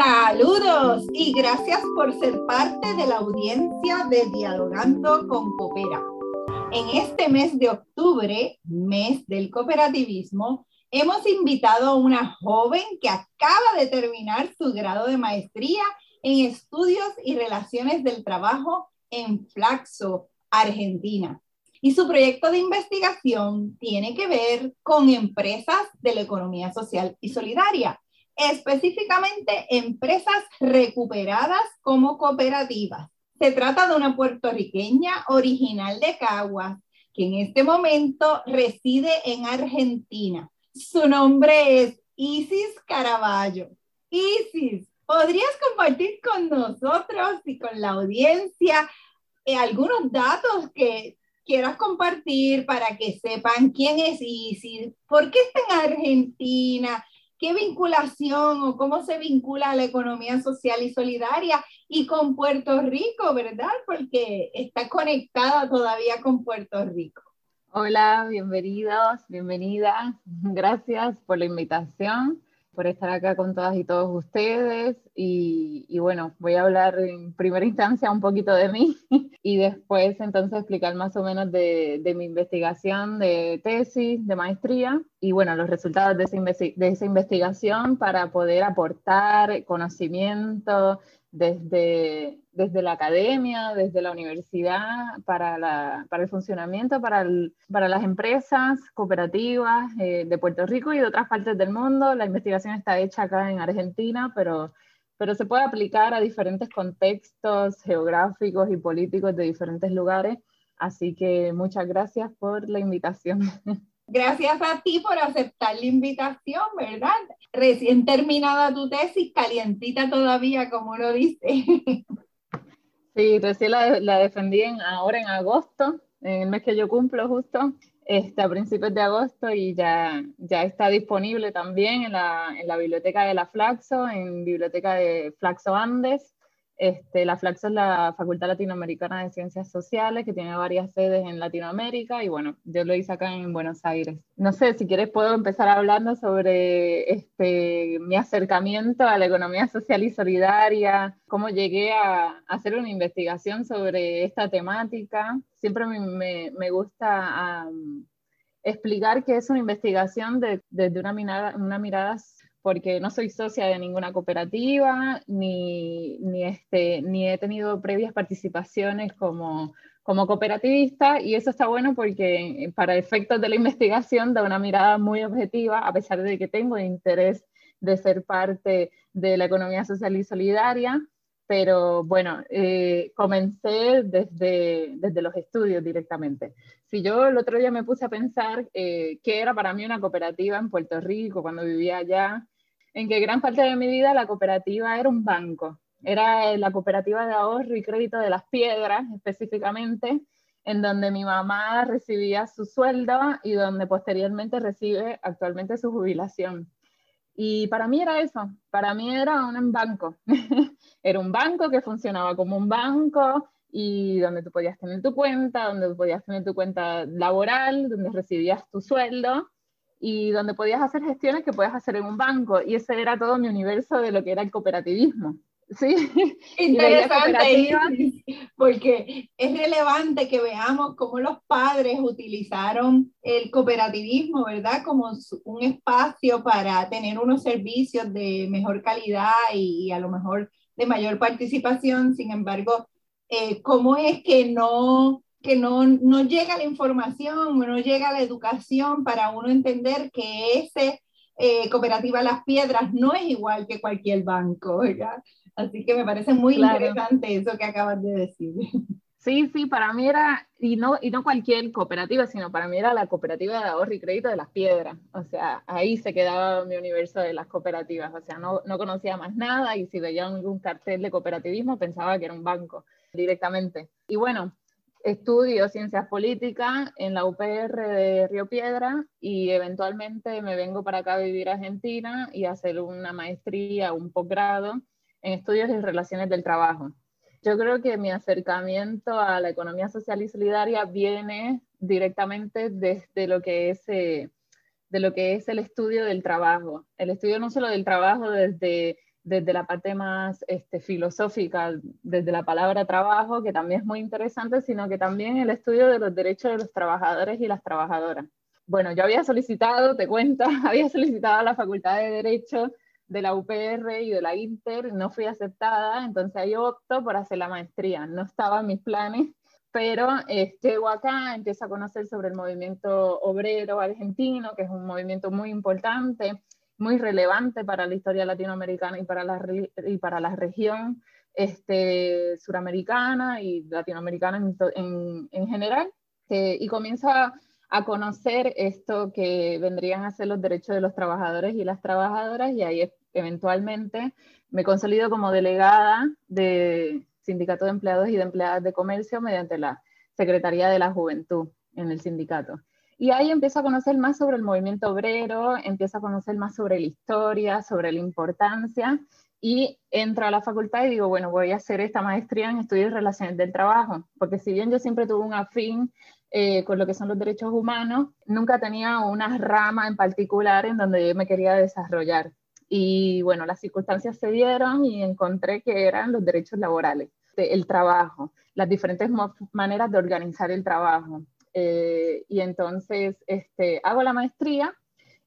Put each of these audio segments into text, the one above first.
Saludos y gracias por ser parte de la audiencia de Dialogando con Coopera. En este mes de octubre, mes del cooperativismo, hemos invitado a una joven que acaba de terminar su grado de maestría en estudios y relaciones del trabajo en Flaxo, Argentina. Y su proyecto de investigación tiene que ver con empresas de la economía social y solidaria, específicamente empresas recuperadas como cooperativas. Se trata de una puertorriqueña original de Caguas, que en este momento reside en Argentina. Su nombre es Isis Caraballo. Isis, ¿podrías compartir con nosotros y con la audiencia eh, algunos datos que quieras compartir para que sepan quién es Isis, por qué está en Argentina, qué vinculación o cómo se vincula la economía social y solidaria y con Puerto Rico, ¿verdad? Porque está conectada todavía con Puerto Rico. Hola, bienvenidos, bienvenidas. Gracias por la invitación por estar acá con todas y todos ustedes. Y, bueno, voy a hablar en primera instancia un poquito de mí y después entonces explicar más o menos de, de mi investigación de tesis, de maestría y bueno, los resultados de de esa investigación para poder aportar conocimiento, desde, desde la academia, desde la universidad, para, la, para el funcionamiento, para, para las empresas cooperativas eh, de Puerto Rico y de otras partes del mundo. La investigación está hecha acá en Argentina, pero, pero se puede aplicar a diferentes contextos geográficos y políticos de diferentes lugares. Así que muchas gracias por la invitación. Gracias a ti por aceptar la invitación, ¿verdad? Recién terminada tu tesis, calientita todavía, como uno dice. Sí, recién la, defendí ahora en agosto, en el mes que yo cumplo justo, este, a principios de agosto y ya, ya está disponible también en la, en la biblioteca de la Flaxo, en biblioteca de Flaxo Andes. Este, la Flaxo es la Facultad Latinoamericana de Ciencias Sociales, que tiene varias sedes en Latinoamérica, y bueno, yo lo hice acá en Buenos Aires. No sé, si quieres puedo empezar hablando sobre este, mi acercamiento a la economía social y solidaria, cómo llegué a, hacer una investigación sobre esta temática. Siempre me, gusta explicar que es una investigación desde una mirada, una mirada porque no soy socia de ninguna cooperativa, ni, ni, este, ni he tenido previas participaciones como, como cooperativista, y eso está bueno porque para efectos de la investigación da una mirada muy objetiva, a pesar de que tengo interés de ser parte de la economía social y solidaria, pero bueno, eh, comencé desde, desde los estudios directamente. Si yo el otro día me puse a pensar eh, qué era para mí una cooperativa en Puerto Rico cuando vivía allá, en que gran parte de mi vida la cooperativa era un banco, era la cooperativa de ahorro y crédito de las piedras específicamente, en donde mi mamá recibía su sueldo y donde posteriormente recibe actualmente su jubilación. Y para mí era eso, para mí era un banco. era un banco que funcionaba como un banco y donde tú podías tener tu cuenta, donde podías tener tu cuenta laboral, donde recibías tu sueldo y donde podías hacer gestiones que puedes hacer en un banco. Y ese era todo mi universo de lo que era el cooperativismo. Sí, interesante, porque es relevante que veamos cómo los padres utilizaron el cooperativismo, ¿verdad? Como un espacio para tener unos servicios de mejor calidad y, a lo mejor de mayor participación. Sin embargo, eh, ¿cómo es que no que no, no llega la información, no llega la educación para uno entender que ese eh, cooperativa Las Piedras no es igual que cualquier banco, ¿verdad? Así que me parece muy interesante eso que acabas de decir. Sí, sí, para mí era, y no, y no cualquier cooperativa, sino para mí era la cooperativa de ahorro y crédito de las piedras. O sea, ahí se quedaba mi universo de las cooperativas. O sea, no, no conocía más nada y si veía algún cartel de cooperativismo pensaba que era un banco directamente. Y bueno, estudio ciencias políticas en la UPR de Río Piedra y eventualmente me vengo para acá a vivir a Argentina y hacer una maestría, un posgrado en estudios y relaciones del trabajo. Yo creo que mi acercamiento a la economía social y solidaria viene directamente desde lo que es, eh, de lo que es el estudio del trabajo. El estudio no solo del trabajo desde desde la parte más este, filosófica, desde la palabra trabajo, que también es muy interesante, sino que también el estudio de los derechos de los trabajadores y las trabajadoras. Bueno, yo había solicitado, te cuento, había solicitado a la Facultad de Derecho de la UPR y de la Inter, no fui aceptada, entonces ahí opto por hacer la maestría. No estaba en mis planes, pero eh, llego acá, empiezo a conocer sobre el movimiento obrero argentino, que es un movimiento muy importante, muy relevante para la historia latinoamericana y para la, y para la región este, suramericana y latinoamericana en, en, general. y comienzo a, a, conocer esto que vendrían a ser los derechos de los trabajadores y las trabajadoras y ahí eventualmente me consolido como delegada de Sindicato de Empleados y de Empleadas de Comercio mediante la Secretaría de la Juventud en el sindicato. Y ahí empiezo a conocer más sobre el movimiento obrero, empiezo a conocer más sobre la historia, sobre la importancia, y entro a la facultad y digo, bueno, voy a hacer esta maestría en estudios y relaciones del trabajo, porque si bien yo siempre tuve un afín eh, con lo que son los derechos humanos, nunca tenía una rama en particular en donde yo me quería desarrollar. Y bueno, las circunstancias se dieron y encontré que eran los derechos laborales, el trabajo, las diferentes maneras de organizar el trabajo. Eh, y entonces este, hago la maestría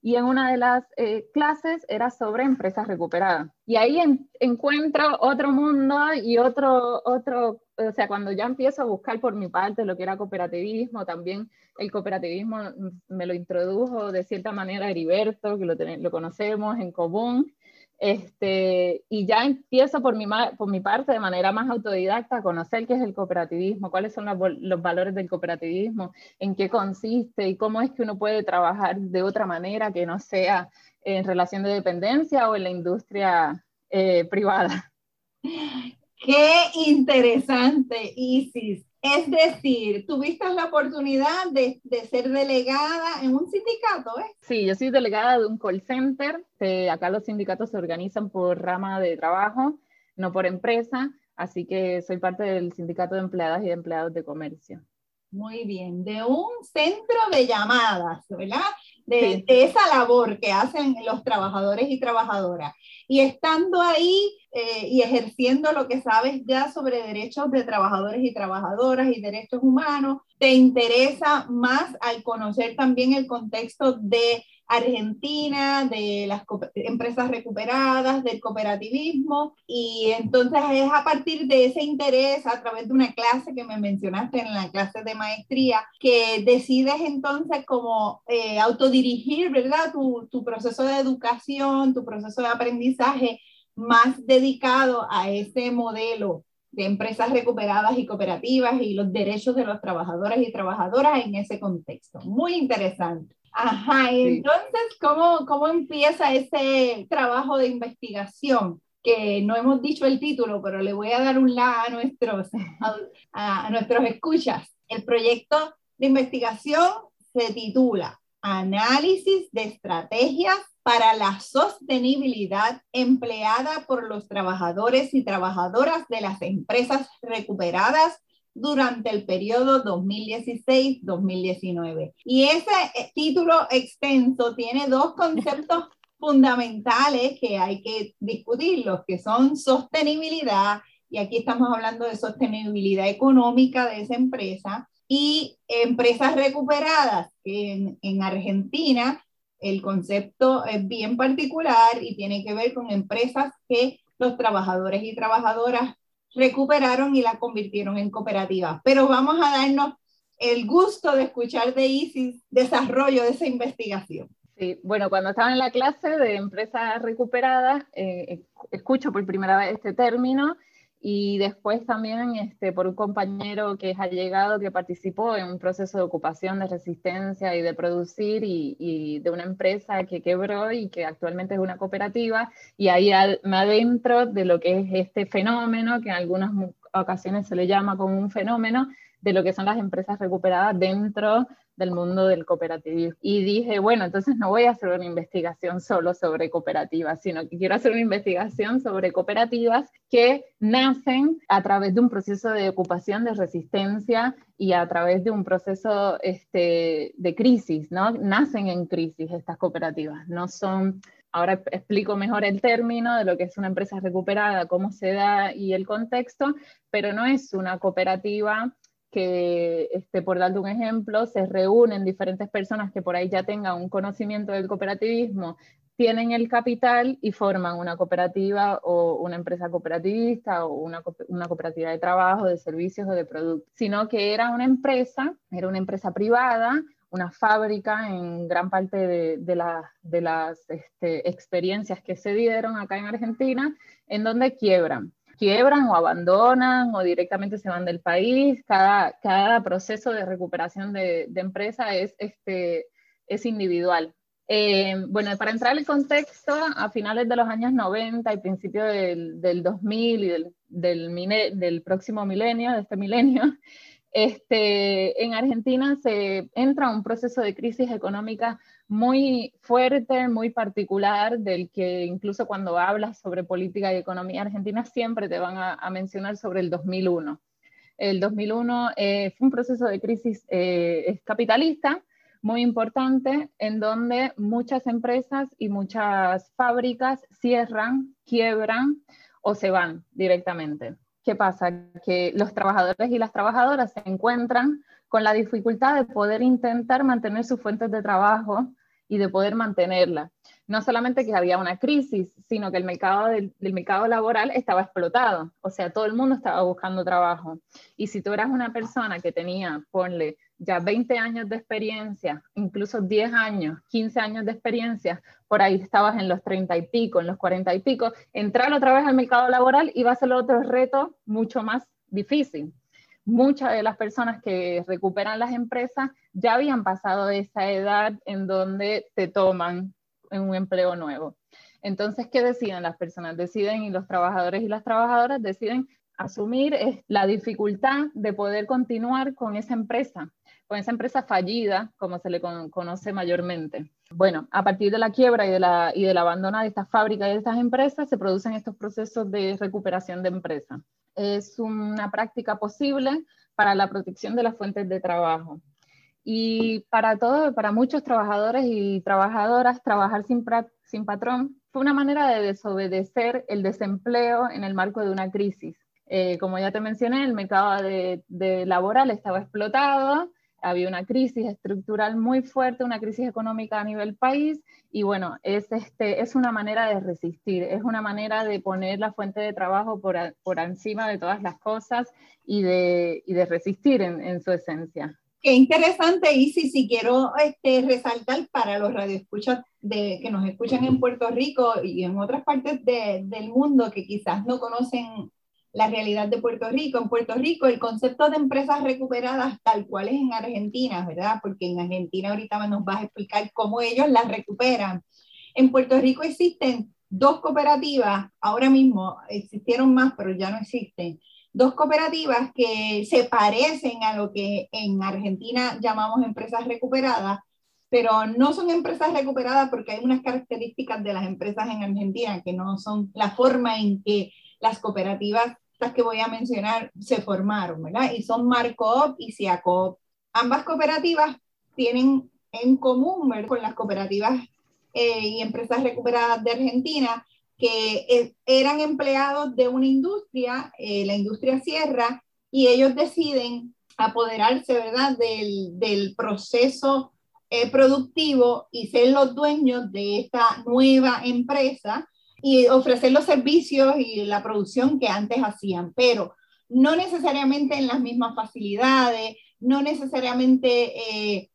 y en una de las eh, clases era sobre empresas recuperadas. Y ahí encuentro otro mundo y otro, otro, o sea, cuando ya empiezo a buscar por mi parte lo que era cooperativismo, también el cooperativismo me lo introdujo de cierta manera Heriberto, que lo, lo conocemos en común, este, y ya empiezo por mi, por mi parte de manera más autodidacta a conocer qué es el cooperativismo, cuáles son los valores del cooperativismo, en qué consiste y cómo es que uno puede trabajar de otra manera que no sea en relación de dependencia o en la industria eh, privada. Qué interesante, Isis. Es decir, tuviste la oportunidad de, ser delegada en un sindicato, ¿eh? Sí, yo soy delegada de un call center. acá los sindicatos se organizan por rama de trabajo, no por empresa, así que soy parte del sindicato de empleadas y de empleados de comercio. Muy bien, de un centro de llamadas, ¿verdad? De, de, esa labor que hacen los trabajadores y trabajadoras. Y estando ahí eh, y ejerciendo lo que sabes ya sobre derechos de trabajadores y trabajadoras y derechos humanos, te interesa más al conocer también el contexto de Argentina, de las empresas recuperadas, del cooperativismo, y entonces es a partir de ese interés, a través de una clase que me mencionaste en la clase de maestría, que decides entonces como eh, autodirigir, ¿verdad? Tu, tu proceso de educación, tu proceso de aprendizaje más dedicado a ese modelo de empresas recuperadas y cooperativas y los derechos de los trabajadores y trabajadoras en ese contexto. Muy interesante. Ajá, entonces, ¿cómo, ¿cómo empieza ese trabajo de investigación? Que no hemos dicho el título, pero le voy a dar un la a nuestros, a, a nuestros escuchas. El proyecto de investigación se titula Análisis de estrategias para la sostenibilidad empleada por los trabajadores y trabajadoras de las empresas recuperadas durante el periodo 2016-2019. Y ese eh, título extenso tiene dos conceptos fundamentales que hay que discutir, los que son sostenibilidad, y aquí estamos hablando de sostenibilidad económica de esa empresa, y empresas recuperadas, en, en Argentina el concepto es bien particular y tiene que ver con empresas que los trabajadores y trabajadoras recuperaron y la convirtieron en cooperativa. Pero vamos a darnos el gusto de escuchar de ISIS desarrollo de esa investigación. Sí, bueno, cuando estaba en la clase de empresas recuperadas, eh, escucho por primera vez este término y después también este, por un compañero que ha llegado, que participó en un proceso de ocupación, de resistencia y de producir y, y de una empresa que quebró y que actualmente es una cooperativa y ahí me adentro de lo que es este fenómeno, que en algunas ocasiones se le llama como un fenómeno, de lo que son las empresas recuperadas dentro del mundo del cooperativismo. Y dije, bueno, entonces no voy a hacer una investigación solo sobre cooperativas, sino que quiero hacer una investigación sobre cooperativas que nacen a través de un proceso de ocupación, de resistencia y a través de un proceso este, de crisis, ¿no? Nacen en crisis estas cooperativas, no son ahora explico mejor el término de lo que es una empresa recuperada, cómo se da y el contexto, pero no es una cooperativa que, este, por darte un ejemplo, se reúnen diferentes personas que por ahí ya tengan un conocimiento del cooperativismo, tienen el capital y forman una cooperativa o una empresa cooperativista o una, una, cooperativa de trabajo, de servicios o de productos, sino que era una empresa, era una empresa privada, una fábrica en gran parte de, de, de las este, experiencias que se dieron acá en Argentina, en donde quiebran quiebran o abandonan o directamente se van del país. Cada, cada proceso de recuperación de, de empresa es, este, es individual. Eh, bueno, para entrar en contexto, a finales de los años 90 y principios del, del 2000 y del, del, del, próximo milenio, de este milenio, este, en Argentina se entra un proceso de crisis económica muy fuerte, muy particular, del que incluso cuando hablas sobre política y economía argentina siempre te van a, mencionar sobre el 2001. El 2001 eh, fue un proceso de crisis eh, capitalista muy importante en donde muchas empresas y muchas fábricas cierran, quiebran o se van directamente. ¿Qué pasa? Que los trabajadores y las trabajadoras se encuentran con la dificultad de poder intentar mantener sus fuentes de trabajo y de poder mantenerla. No solamente que había una crisis, sino que el mercado del, mercado laboral estaba explotado, o sea, todo el mundo estaba buscando trabajo. Y si tú eras una persona que tenía, ponle, ya 20 años de experiencia, incluso 10 años, 15 años de experiencia, por ahí estabas en los 30 y pico, en los 40 y pico, entrar otra vez al mercado laboral iba a ser otro reto mucho más difícil muchas de las personas que recuperan las empresas ya habían pasado esa edad en donde te toman en un empleo nuevo. Entonces, ¿qué deciden las personas? Deciden, y los trabajadores y las trabajadoras deciden asumir la dificultad de poder continuar con esa empresa, con esa empresa fallida, como se le conoce mayormente. Bueno, a partir de la quiebra y, de la, y del abandono de estas fábricas y de estas empresas, se producen estos procesos de recuperación de empresa es una práctica posible para la protección de las fuentes de trabajo. Y para todo, para muchos trabajadores y trabajadoras, trabajar sin, sin patrón fue una manera de desobedecer el desempleo en el marco de una crisis. Eh, como ya te mencioné, el mercado de, de laboral estaba explotado, había una crisis estructural muy fuerte, una crisis económica a nivel país, y bueno, es, este, es una manera de resistir, es una manera de poner la fuente de trabajo por, por encima de todas las cosas y de, y de resistir en, en, su esencia. Qué interesante, Isi, si quiero este, resaltar para los radioescuchas de, que nos escuchan en Puerto Rico y en otras partes de, del mundo que quizás no conocen la realidad de Puerto Rico. En Puerto Rico el concepto de empresas recuperadas tal cual es en Argentina, ¿verdad? Porque en Argentina ahorita nos vas a explicar cómo ellos las recuperan. En Puerto Rico existen dos cooperativas, ahora mismo existieron más, pero ya no existen, dos cooperativas que se parecen a lo que en Argentina llamamos empresas recuperadas, pero no son empresas recuperadas porque hay unas características de las empresas en Argentina que no son la forma en que las cooperativas que voy a mencionar se formaron, ¿verdad? Y son Marcoop y Ciacoop. Ambas cooperativas tienen en común ¿verdad? con las cooperativas eh, y empresas recuperadas de Argentina, que eh, eran empleados de una industria, eh, la industria Sierra, y ellos deciden apoderarse, ¿verdad?, del, del proceso productivo y ser los dueños de esta nueva empresa y ofrecer los servicios y la producción que antes hacían, pero no necesariamente en las mismas facilidades, no necesariamente eh,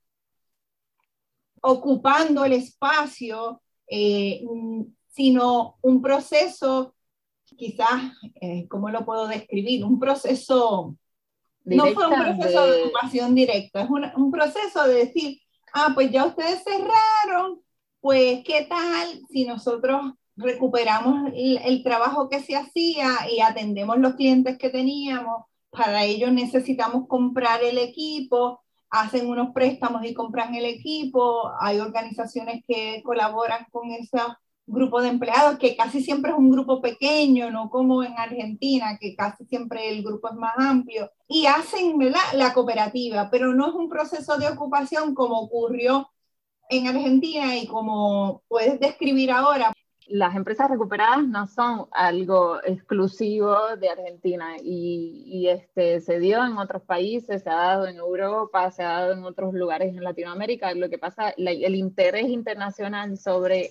ocupando el espacio, eh, sino un proceso, quizás, eh, ¿cómo lo puedo describir? Un proceso, no fue un proceso de, ocupación directa, es un proceso de decir, ah, pues ya ustedes cerraron, pues qué tal si nosotros recuperamos el, trabajo que se hacía y atendemos los clientes que teníamos. Para ello necesitamos comprar el equipo, hacen unos préstamos y compran el equipo. Hay organizaciones que colaboran con ese grupo de empleados, que casi siempre es un grupo pequeño, no como en Argentina, que casi siempre el grupo es más amplio. Y hacen la cooperativa, pero no es un proceso de ocupación como ocurrió en Argentina y como puedes describir ahora, las empresas recuperadas no son algo exclusivo de Argentina y, este, se dio en otros países, se ha dado en Europa, se ha dado en otros lugares en Latinoamérica. Lo que pasa, el interés internacional sobre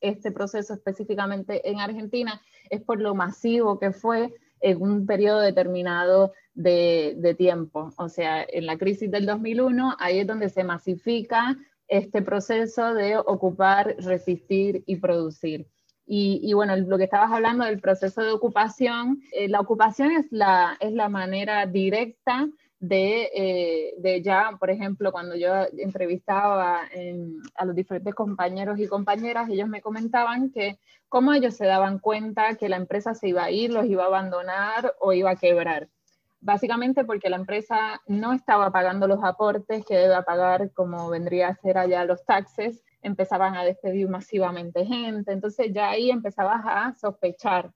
este proceso específicamente en Argentina es por lo masivo que fue en un periodo determinado de, de tiempo. O sea, en la crisis del 2001, ahí es donde se masifica este proceso de ocupar, resistir y producir. Y, bueno, lo que estabas hablando del proceso de ocupación, eh, la ocupación es la, es la manera directa de, eh, de, ya, por ejemplo, cuando yo entrevistaba a los diferentes compañeros y compañeras, ellos me comentaban que cómo ellos se daban cuenta que la empresa se iba a ir, los iba a abandonar o iba a quebrar. Básicamente porque la empresa no estaba pagando los aportes que debe pagar como vendría a ser allá los taxes, empezaban a despedir masivamente gente, entonces ya ahí empezabas a sospechar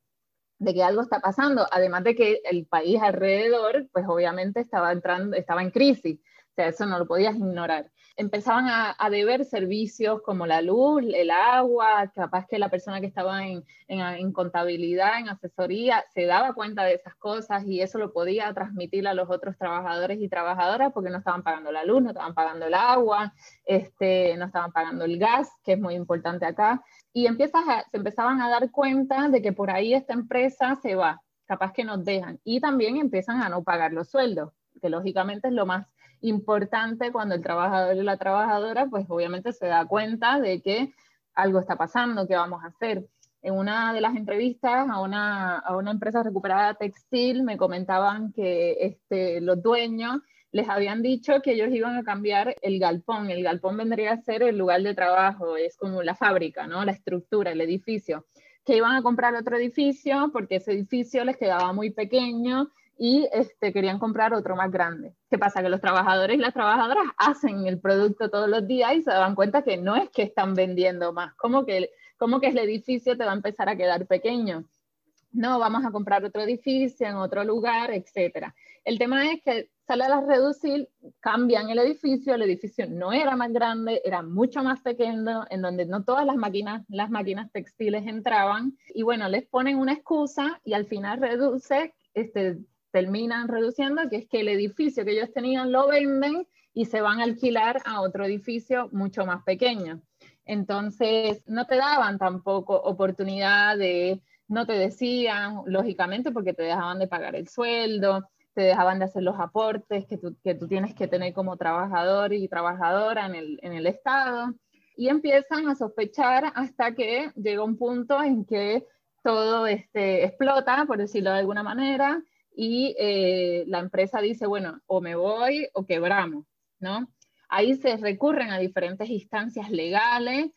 de que algo está pasando, además de que el país alrededor, pues obviamente estaba entrando, estaba en crisis, o sea, eso no lo podías ignorar empezaban a, deber servicios como la luz, el agua, capaz que la persona que estaba en, en, contabilidad, en asesoría, se daba cuenta de esas cosas y eso lo podía transmitir a los otros trabajadores y trabajadoras porque no estaban pagando la luz, no estaban pagando el agua, este, no estaban pagando el gas, que es muy importante acá. Y empiezas se empezaban a dar cuenta de que por ahí esta empresa se va, capaz que nos dejan. Y también empiezan a no pagar los sueldos, que lógicamente es lo más importante cuando el trabajador y la trabajadora, pues obviamente se da cuenta de que algo está pasando, qué vamos a hacer. En una de las entrevistas a una, a una empresa recuperada textil me comentaban que este, los dueños les habían dicho que ellos iban a cambiar el galpón. El galpón vendría a ser el lugar de trabajo, es como la fábrica, ¿no? La estructura, el edificio. Que iban a comprar otro edificio porque ese edificio les quedaba muy pequeño y este, querían comprar otro más grande. ¿Qué pasa? Que los trabajadores y las trabajadoras hacen el producto todos los días y se dan cuenta que no es que están vendiendo más, como que, como que el edificio te va a empezar a quedar pequeño. No, vamos a comprar otro edificio en otro lugar, etc. El tema es que sale a la reducir, cambian el edificio, el edificio no era más grande, era mucho más pequeño, en donde no todas las máquinas, las máquinas textiles entraban, y bueno, les ponen una excusa y al final reduce este, terminan reduciendo, que es que el edificio que ellos tenían lo venden y se van a alquilar a otro edificio mucho más pequeño. Entonces, no te daban tampoco oportunidad de, no te decían, lógicamente, porque te dejaban de pagar el sueldo, te dejaban de hacer los aportes que tú, que tú tienes que tener como trabajador y trabajadora en el, en el Estado. Y empiezan a sospechar hasta que llega un punto en que todo este, explota, por decirlo de alguna manera, y eh, la empresa dice, bueno, o me voy o quebramos, ¿no? Ahí se recurren a diferentes instancias legales,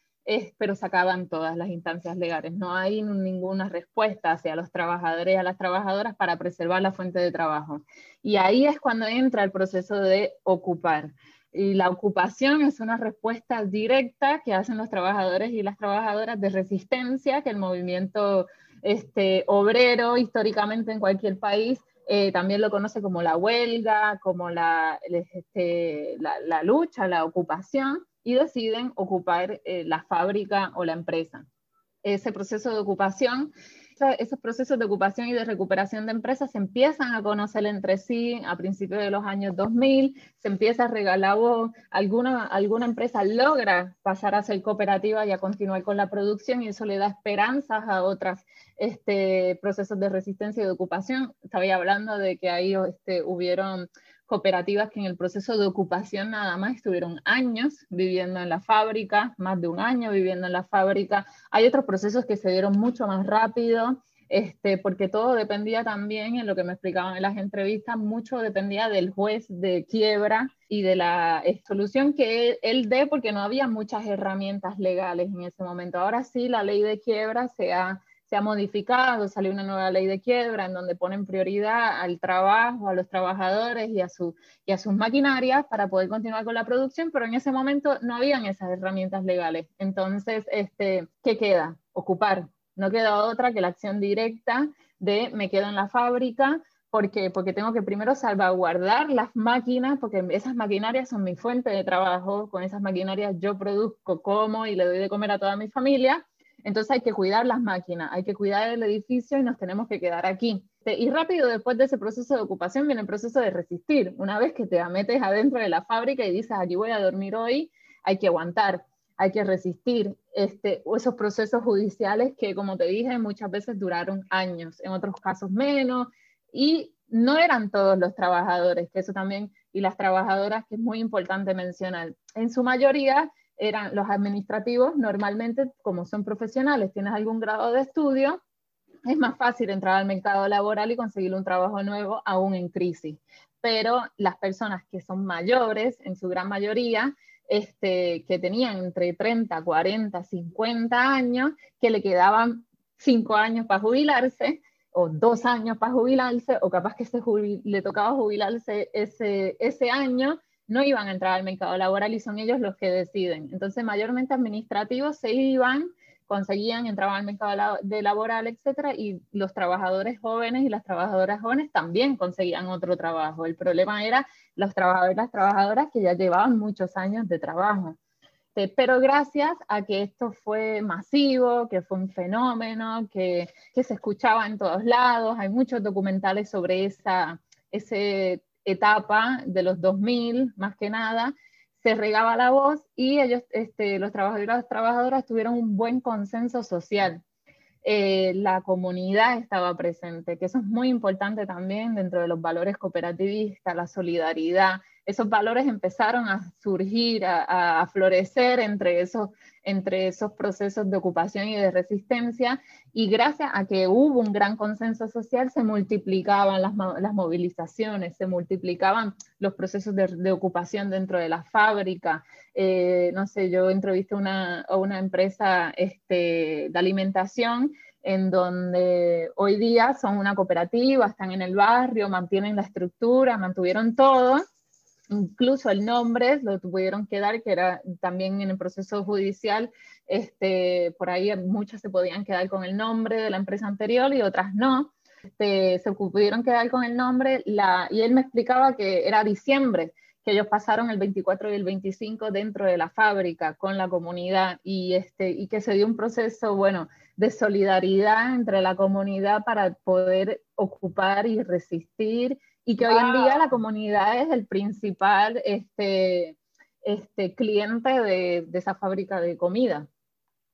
pero se acaban todas las instancias legales. No hay ninguna respuesta hacia los trabajadores y a las trabajadoras para preservar la fuente de trabajo. Y ahí es cuando entra el proceso de ocupar. Y la ocupación es una respuesta directa que hacen los trabajadores y las trabajadoras de resistencia que el movimiento este, obrero históricamente en cualquier país eh, también lo conoce como la huelga, como la, este, la, lucha, la ocupación, y deciden ocupar eh, la fábrica o la empresa. Ese proceso de ocupación esos procesos de ocupación y de recuperación de empresas se empiezan a conocer entre sí a principios de los años 2000, se empieza a regalar voz, alguna, alguna empresa logra pasar a ser cooperativa y a continuar con la producción y eso le da esperanzas a otros este, procesos de resistencia y de ocupación. Estaba hablando de que ahí este, hubieron cooperativas que en el proceso de ocupación nada más estuvieron años viviendo en la fábrica, más de un año viviendo en la fábrica. Hay otros procesos que se dieron mucho más rápido, este, porque todo dependía también, en lo que me explicaban en las entrevistas, mucho dependía del juez de quiebra y de la solución que él dé, porque no había muchas herramientas legales en ese momento. Ahora sí, la ley de quiebra se ha se ha modificado, salió una nueva ley de quiebra en donde ponen prioridad al trabajo, a los trabajadores y a, su, y a sus maquinarias para poder continuar con la producción, pero en ese momento no habían esas herramientas legales. Entonces, este, ¿qué queda? Ocupar. No queda otra que la acción directa de me quedo en la fábrica ¿Por qué? Porque tengo que primero salvaguardar las máquinas, porque esas maquinarias son mi fuente de trabajo, con esas maquinarias yo produzco, como y le doy de comer a toda mi familia, entonces hay que cuidar las máquinas, hay que cuidar el edificio y nos tenemos que quedar aquí. Y rápido después de ese proceso de ocupación viene el proceso de resistir. Una vez que te metes adentro de la fábrica y dices, aquí voy a dormir hoy, hay que aguantar, hay que resistir este, esos procesos judiciales que, como te dije, muchas veces duraron años, en otros casos menos, y no eran todos los trabajadores, que eso también, y las trabajadoras, que es muy importante mencionar. En su mayoría eran los administrativos, normalmente como son profesionales, tienes algún grado de estudio, es más fácil entrar al mercado laboral y conseguir un trabajo nuevo aún en crisis. Pero las personas que son mayores, en su gran mayoría, este, que tenían entre 30, 40, 50 años, que le quedaban 5 años para jubilarse, o dos años para jubilarse, o capaz que se le tocaba jubilarse ese, ese año, no iban a entrar al mercado laboral y son ellos los que deciden. Entonces, mayormente administrativos se iban, conseguían, entraban al mercado de laboral, etcétera, y los trabajadores jóvenes y las trabajadoras jóvenes también conseguían otro trabajo. El problema era los trabajadores y las trabajadoras que ya llevaban muchos años de trabajo. Este, pero gracias a que esto fue masivo, que fue un fenómeno, que, se escuchaba en todos lados, hay muchos documentales sobre esa etapa de los 2000, más que nada, se regaba la voz y ellos, este, los trabajadores y las trabajadoras tuvieron un buen consenso social. Eh, la comunidad estaba presente, que eso es muy importante también dentro de los valores cooperativistas, la solidaridad, esos valores empezaron a surgir, a, florecer entre esos, entre esos procesos de ocupación y de resistencia, y gracias a que hubo un gran consenso social, se multiplicaban las, movilizaciones, se multiplicaban los procesos de, ocupación dentro de la fábrica. Eh, no sé, yo entrevisté una, a una empresa este, de alimentación en donde hoy día son una cooperativa, están en el barrio, mantienen la estructura, mantuvieron todo, incluso el nombre lo tuvieron que dar, que era también en el proceso judicial, este, por ahí muchas se podían quedar con el nombre de la empresa anterior y otras no. Este, se pudieron quedar con el nombre la, y él me explicaba que era diciembre, que ellos pasaron el 24 y el 25 dentro de la fábrica con la comunidad y, este, y que se dio un proceso, bueno, de solidaridad entre la comunidad para poder ocupar y resistir y que hoy en día la comunidad es el principal este, este, cliente de, de, esa fábrica de comida.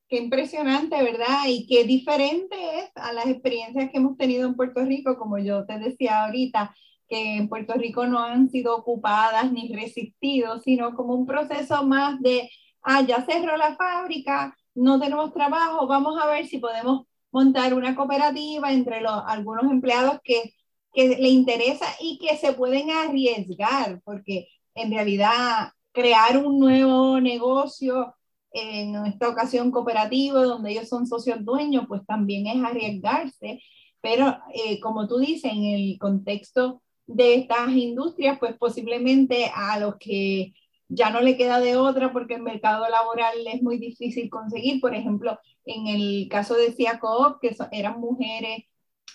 Qué impresionante, ¿verdad? Y qué diferente es a las experiencias que hemos tenido en Puerto Rico, como yo te decía ahorita, que en Puerto Rico no han sido ocupadas ni resistido, sino como un proceso más de, ah, ya cerró la fábrica, no tenemos trabajo, vamos a ver si podemos montar una cooperativa entre los, algunos empleados que que le interesa y que se pueden arriesgar, porque en realidad crear un nuevo negocio, en esta ocasión cooperativo, donde ellos son socios dueños, pues también es arriesgarse. Pero eh, como tú dices, en el contexto de estas industrias, pues posiblemente a los que ya no le queda de otra porque el mercado laboral es muy difícil conseguir. Por ejemplo, en el caso de Ciacoop, que eran mujeres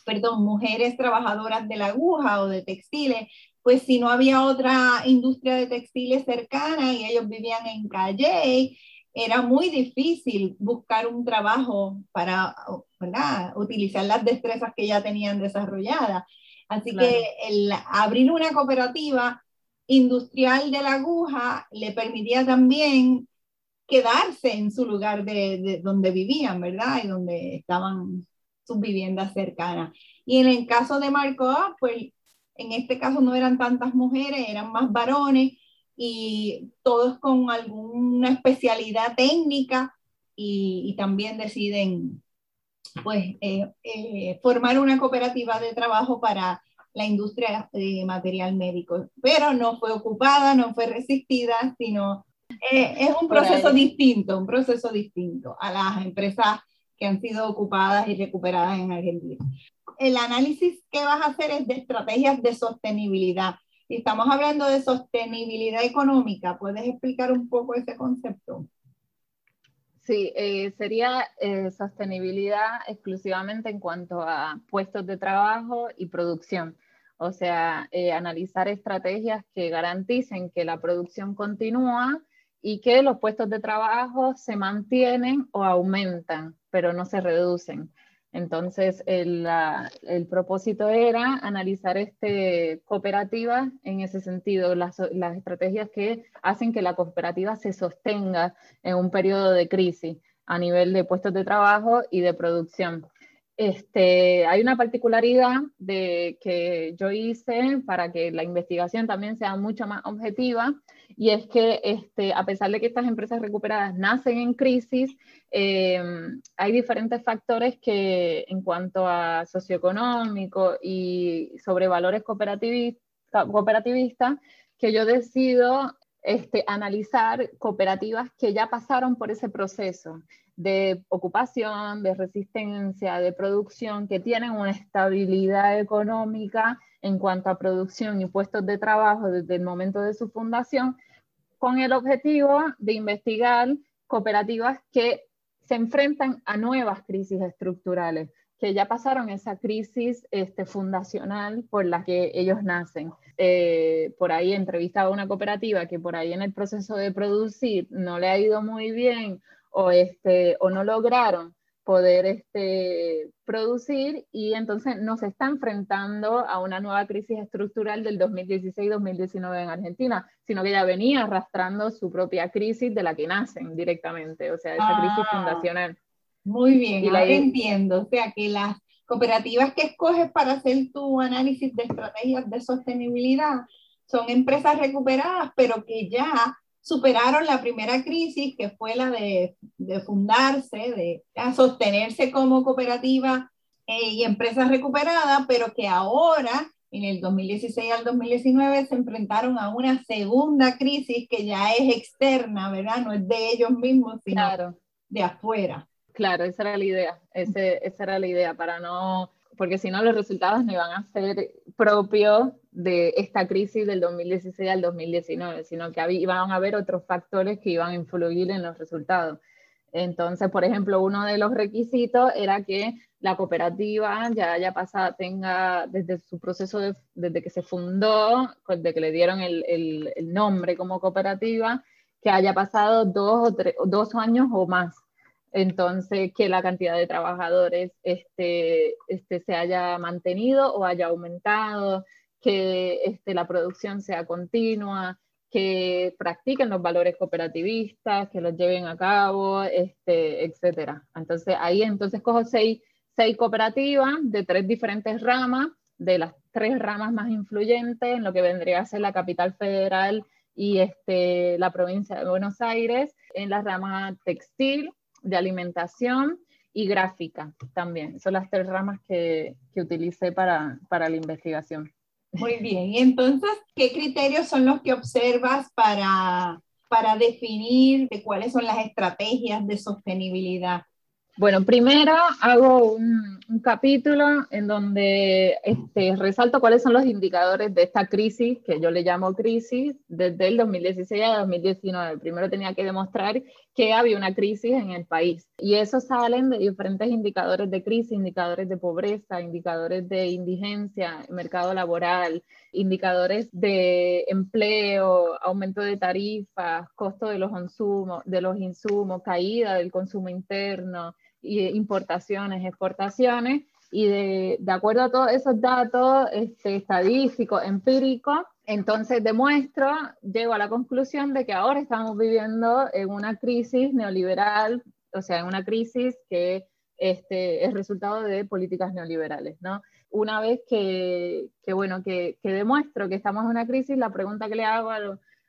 perdón, mujeres trabajadoras de la aguja o de textiles, pues si no había otra industria de textiles cercana y ellos vivían en Calle, era muy difícil buscar un trabajo para utilizar las destrezas que ya tenían desarrolladas. Así que el abrir una cooperativa industrial de la aguja le permitía también quedarse en su lugar de, de donde vivían, ¿verdad? Y donde estaban sus viviendas cercanas. Y en el caso de Marco, pues en este caso no eran tantas mujeres, eran más varones y todos con alguna especialidad técnica y, también deciden pues eh, eh, formar una cooperativa de trabajo para la industria de material médico, pero no fue ocupada, no fue resistida, sino eh, es un proceso distinto, un proceso distinto a las empresas que han sido ocupadas y recuperadas en Argentina. El análisis que vas a hacer es de estrategias de sostenibilidad. Y estamos hablando de sostenibilidad económica. ¿Puedes explicar un poco ese concepto? Sí, eh, sería eh, sostenibilidad exclusivamente en cuanto a puestos de trabajo y producción. o sea, eh, analizar estrategias que garanticen que la producción continúa y que los puestos de trabajo se mantienen o aumentan, pero no se reducen. Entonces, el, propósito era analizar este, cooperativas en ese sentido, las, estrategias que hacen que la cooperativa se sostenga en un periodo de crisis a nivel de puestos de trabajo y de producción. Este, hay una particularidad de, que yo hice para que la investigación también sea mucho más objetiva y es que este, a pesar de que estas empresas recuperadas nacen en crisis, eh, hay diferentes factores que en cuanto a socioeconómico y sobre valores cooperativistas, que yo decido este, analizar cooperativas que ya pasaron por ese proceso de ocupación, de resistencia, de producción, que tienen una estabilidad económica en cuanto a producción y puestos de trabajo desde el momento de su fundación, con el objetivo de investigar cooperativas que se enfrentan a nuevas crisis estructurales, que ya pasaron esa crisis este, fundacional por la que ellos nacen. Eh, por ahí entrevistaba una cooperativa que por ahí en el proceso de producir no le ha ido muy bien o, este, o no lograron poder este, producir y entonces nos está enfrentando a una nueva crisis estructural del 2016-2019 en Argentina, sino que ya venía arrastrando su propia crisis de la que nacen directamente, o sea, esa crisis ah, fundacional. Muy bien, y la entiendo, o sea, que las cooperativas que escoges para hacer tu análisis de estrategias de sostenibilidad son empresas recuperadas, pero que ya superaron la primera crisis, que fue la de, de fundarse, de sostenerse como cooperativa eh, y empresa recuperada, pero que ahora, en el 2016 al 2019, se enfrentaron a una segunda crisis que ya es externa, ¿verdad? No es de ellos mismos, sino de afuera. Claro, esa era la idea, esa era la idea, para no porque si no los resultados no iban a ser propios de esta crisis del 2016 al 2019, sino que iban a haber otros factores que iban a influir en los resultados. Entonces, por ejemplo, uno de los requisitos era que la cooperativa ya haya pasado, tenga desde su proceso, desde que se fundó, desde que le dieron el, el, nombre como cooperativa, que haya pasado dos, o tres, dos años o más entonces que la cantidad de trabajadores este, este, se haya mantenido o haya aumentado, que este, la producción sea continua, que practiquen los valores cooperativistas, que los lleven a cabo, este, etc. Entonces ahí entonces cojo seis, seis cooperativas de tres diferentes ramas, de las tres ramas más influyentes en lo que vendría a ser la capital federal y este, la provincia de Buenos Aires, en la rama textil, de alimentación y gráfica también. Son las tres ramas que, que utilicé para, para la investigación. Muy bien, y entonces, ¿qué criterios son los que observas para, para definir de cuáles son las estrategias de sostenibilidad? Bueno, primero hago un, capítulo en donde este, resalto cuáles son los indicadores de esta crisis, que yo le llamo crisis, desde el 2016 a 2019. Primero tenía que demostrar que había una crisis en el país. Y eso salen de diferentes indicadores de crisis, indicadores de pobreza, indicadores de indigencia, mercado laboral, indicadores de empleo, aumento de tarifas, costo de los insumos, de los insumos caída del consumo interno importaciones, exportaciones, y de, de, acuerdo a todos esos datos este, estadísticos, empíricos, entonces demuestro, llego a la conclusión de que ahora estamos viviendo en una crisis neoliberal, o sea, en una crisis que este, es resultado de políticas neoliberales, ¿no? Una vez que, que bueno, que, que, demuestro que estamos en una crisis, la pregunta que le hago a,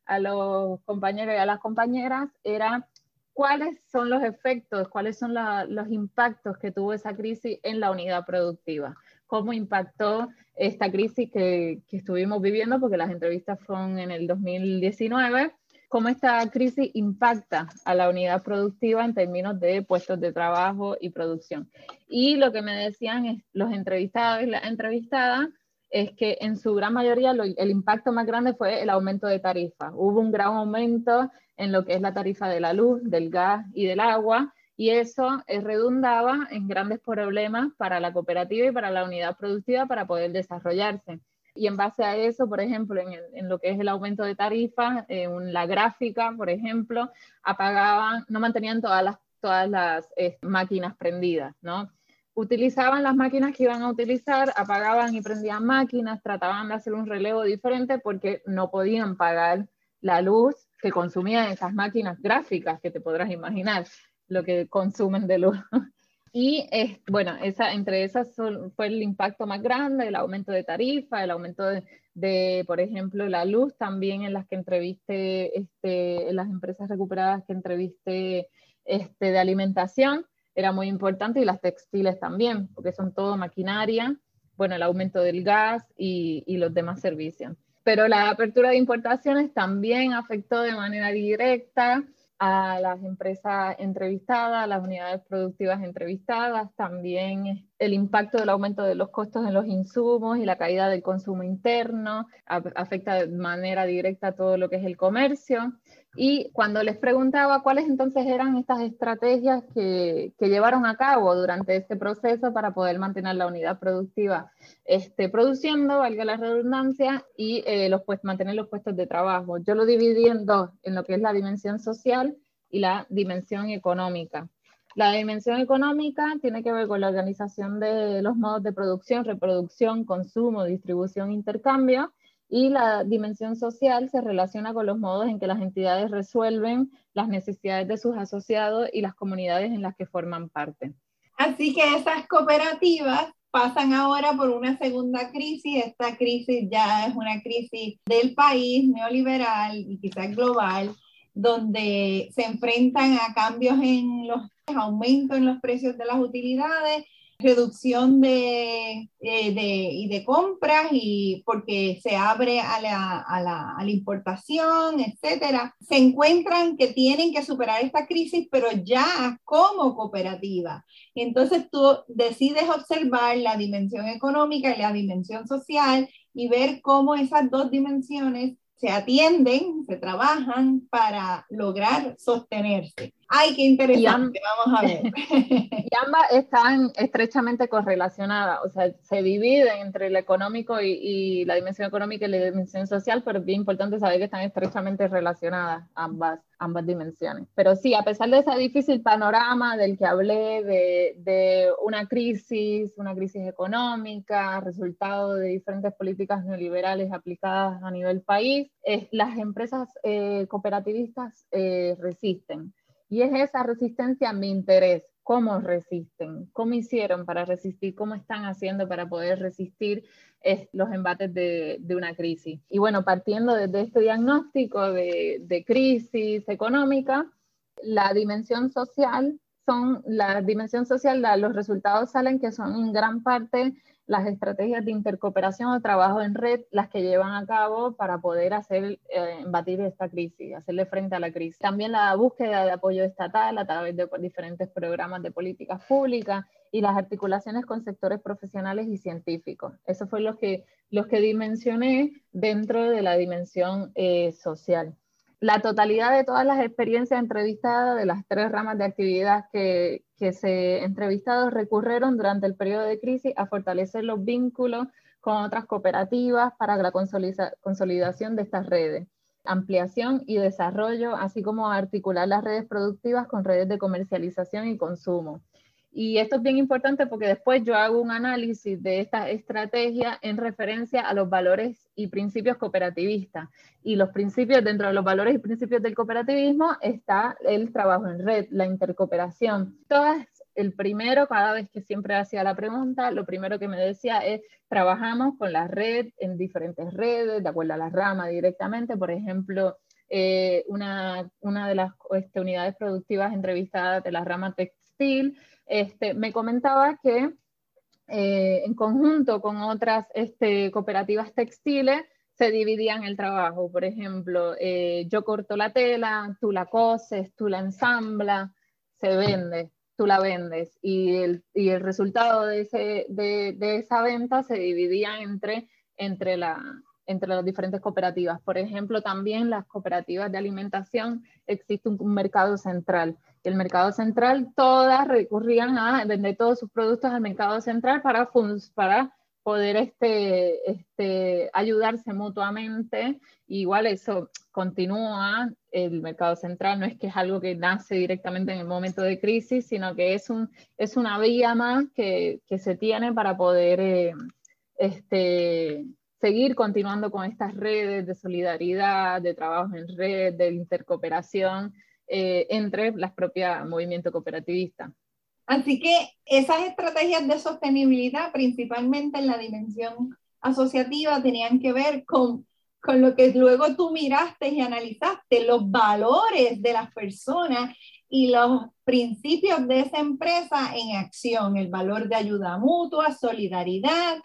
a los compañeros y a las compañeras era cuáles son los efectos, cuáles son los impactos que tuvo esa crisis en la unidad productiva, cómo impactó esta crisis que, que, estuvimos viviendo, porque las entrevistas fueron en el 2019, cómo esta crisis impacta a la unidad productiva en términos de puestos de trabajo y producción. Y lo que me decían los entrevistados y las entrevistadas es que en su gran mayoría el impacto más grande fue el aumento de tarifas. Hubo un gran aumento en lo que es la tarifa de la luz, del gas y del agua, y eso redundaba en grandes problemas para la cooperativa y para la unidad productiva para poder desarrollarse. y en base a eso, por ejemplo, en, lo que es el aumento de tarifas, en la gráfica, por ejemplo, apagaban, no mantenían todas las, todas las eh, máquinas prendidas, ¿no? Utilizaban las máquinas que iban a utilizar, apagaban y prendían máquinas, trataban de hacer un relevo diferente porque no podían pagar la luz que consumían esas máquinas gráficas que te podrás imaginar lo que consumen de luz. Y bueno, esa, entre esas fue el impacto más grande, el aumento de tarifa, el aumento de, por ejemplo, la luz también en las que entrevisté, este, en las empresas recuperadas que entrevisté este, de alimentación, era muy importante, y las textiles también, porque son todo maquinaria, bueno, el aumento del gas y, y los demás servicios. Pero la apertura de importaciones también afectó de manera directa a las empresas entrevistadas, a las unidades productivas entrevistadas, también el impacto del aumento de los costos en los insumos y la caída del consumo interno, afecta de manera directa todo lo que es el comercio. Y cuando les preguntaba cuáles entonces eran estas estrategias que, llevaron a cabo durante este proceso para poder mantener la unidad productiva este, produciendo, valga la redundancia, y eh, los, pues, mantener los puestos de trabajo. Yo lo dividí en dos, en lo que es la dimensión social y la dimensión económica. La dimensión económica tiene que ver con la organización de los modos de producción, reproducción, consumo, distribución, intercambio, y la dimensión social se relaciona con los modos en que las entidades resuelven las necesidades de sus asociados y las comunidades en las que forman parte. Así que esas cooperativas pasan ahora por una segunda crisis. Esta crisis ya es una crisis del país neoliberal y quizás global, donde se enfrentan a cambios en los aumentos en los precios de las utilidades reducción de, eh, de, y de compras y porque se abre a la, a, la, a la, importación, etcétera, se encuentran que tienen que superar esta crisis, pero ya como cooperativa. Entonces tú decides observar la dimensión económica y la dimensión social y ver cómo esas dos dimensiones se atienden, se trabajan para lograr sostenerse. Ay, qué interesante, vamos a ver. Y ambas están estrechamente correlacionadas, o sea, se dividen entre el económico y, la dimensión económica y la dimensión social, pero es bien importante saber que están estrechamente relacionadas ambas, ambas dimensiones. Pero sí, a pesar de ese difícil panorama del que hablé, de, una crisis, una crisis económica, resultado de diferentes políticas neoliberales aplicadas a nivel país, las empresas eh, cooperativistas eh, resisten. Y es esa resistencia mi interés. ¿Cómo resisten? ¿Cómo hicieron para resistir? ¿Cómo están haciendo para poder resistir los embates de, una crisis? Y bueno, partiendo desde este diagnóstico de, de crisis económica, la dimensión social son, la dimensión social, los resultados salen que son en gran parte las estrategias de intercooperación o trabajo en red las que llevan a cabo para poder hacer, eh, batir esta crisis, hacerle frente a la crisis. También la búsqueda de apoyo estatal a través de diferentes programas de políticas públicas y las articulaciones con sectores profesionales y científicos. Eso fue lo que, los que dimensioné dentro de la dimensión eh, social la totalidad de todas las experiencias entrevistadas de las tres ramas de actividad que, se entrevistados recurrieron durante el periodo de crisis a fortalecer los vínculos con otras cooperativas para la consolidación de estas redes, ampliación y desarrollo, así como articular las redes productivas con redes de comercialización y consumo. Y esto es bien importante porque después yo hago un análisis de esta estrategia en referencia a los valores y principios cooperativistas. Y los principios, dentro de los valores y principios del cooperativismo, está el trabajo en red, la intercooperación. Todas, el primero, cada vez que siempre hacía la pregunta, lo primero que me decía es, trabajamos con la red en diferentes redes, de acuerdo a la rama directamente. Por ejemplo, eh, una, una de las este, unidades productivas entrevistadas de la rama textil, este, me comentaba que eh, en conjunto con otras este, cooperativas textiles se dividían el trabajo. Por ejemplo, eh, yo corto la tela, tú la coses, tú la ensamblas, se vende, tú la vendes. Y el, y el resultado de, ese, de, de, esa venta se dividía entre, entre, la, entre las diferentes cooperativas. Por ejemplo, también las cooperativas de alimentación existe un mercado central el mercado central, todas recurrían a vender todos sus productos al mercado central para, para poder este, este, ayudarse mutuamente. Igual eso continúa, el mercado central no es que es algo que nace directamente en el momento de crisis, sino que es, un, es una vía más que, que se tiene para poder eh, este, seguir continuando con estas redes de solidaridad, de trabajo en red, de intercooperación eh, entre las propias movimientos cooperativistas. Así que esas estrategias de sostenibilidad, principalmente en la dimensión asociativa, tenían que ver con, con lo que luego tú miraste y analizaste, los valores de las personas y los principios de esa empresa en acción, el valor de ayuda mutua, solidaridad